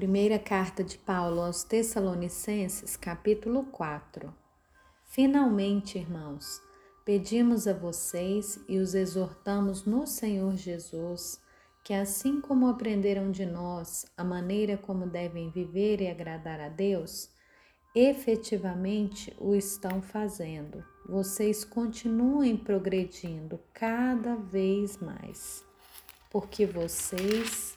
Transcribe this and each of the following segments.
Primeira carta de Paulo aos Tessalonicenses, capítulo 4. Finalmente, irmãos, pedimos a vocês e os exortamos no Senhor Jesus que, assim como aprenderam de nós a maneira como devem viver e agradar a Deus, efetivamente o estão fazendo. Vocês continuem progredindo cada vez mais, porque vocês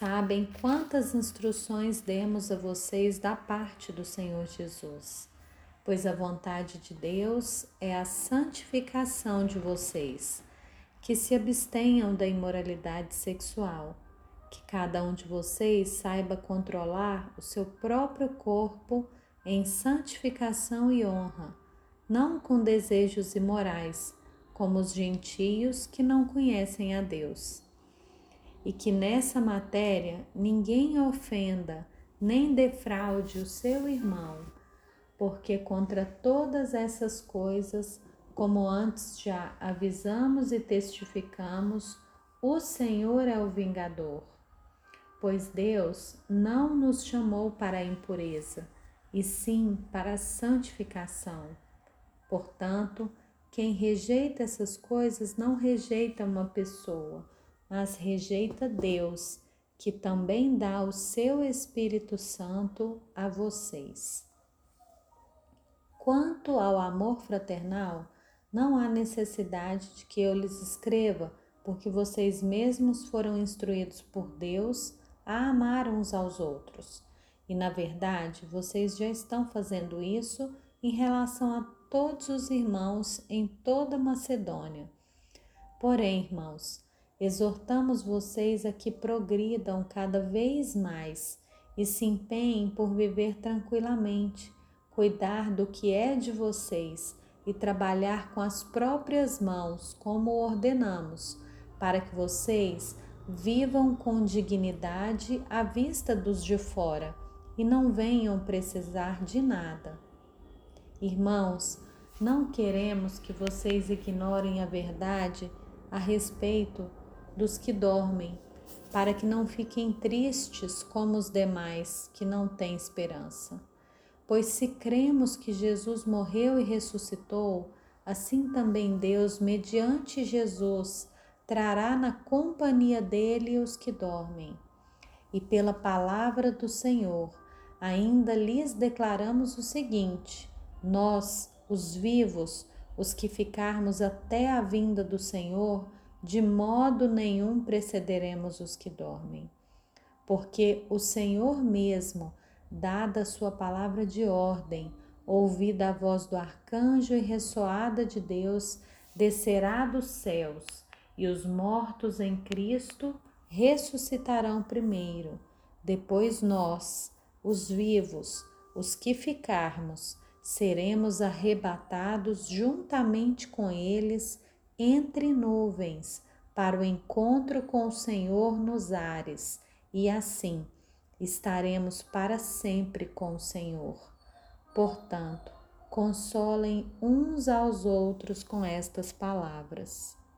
sabem quantas instruções demos a vocês da parte do Senhor Jesus, pois a vontade de Deus é a santificação de vocês, que se abstenham da imoralidade sexual, que cada um de vocês saiba controlar o seu próprio corpo em santificação e honra, não com desejos imorais, como os gentios que não conhecem a Deus e que nessa matéria ninguém ofenda nem defraude o seu irmão, porque contra todas essas coisas, como antes já avisamos e testificamos, o Senhor é o vingador. Pois Deus não nos chamou para a impureza, e sim para a santificação. Portanto, quem rejeita essas coisas não rejeita uma pessoa, mas rejeita Deus, que também dá o seu Espírito Santo a vocês. Quanto ao amor fraternal, não há necessidade de que eu lhes escreva, porque vocês mesmos foram instruídos por Deus a amar uns aos outros. E na verdade, vocês já estão fazendo isso em relação a todos os irmãos em toda Macedônia. Porém, irmãos, Exortamos vocês a que progridam cada vez mais e se empenhem por viver tranquilamente, cuidar do que é de vocês e trabalhar com as próprias mãos, como ordenamos, para que vocês vivam com dignidade à vista dos de fora e não venham precisar de nada. Irmãos, não queremos que vocês ignorem a verdade a respeito dos que dormem, para que não fiquem tristes como os demais que não têm esperança. Pois se cremos que Jesus morreu e ressuscitou, assim também Deus, mediante Jesus, trará na companhia dele os que dormem. E pela palavra do Senhor, ainda lhes declaramos o seguinte: nós, os vivos, os que ficarmos até a vinda do Senhor, de modo nenhum precederemos os que dormem, porque o Senhor mesmo, dada a sua palavra de ordem, ouvida a voz do arcanjo e ressoada de Deus, descerá dos céus, e os mortos em Cristo ressuscitarão primeiro. Depois nós, os vivos, os que ficarmos, seremos arrebatados juntamente com eles entre nuvens para o encontro com o Senhor nos ares, e assim estaremos para sempre com o Senhor. Portanto, consolem uns aos outros com estas palavras.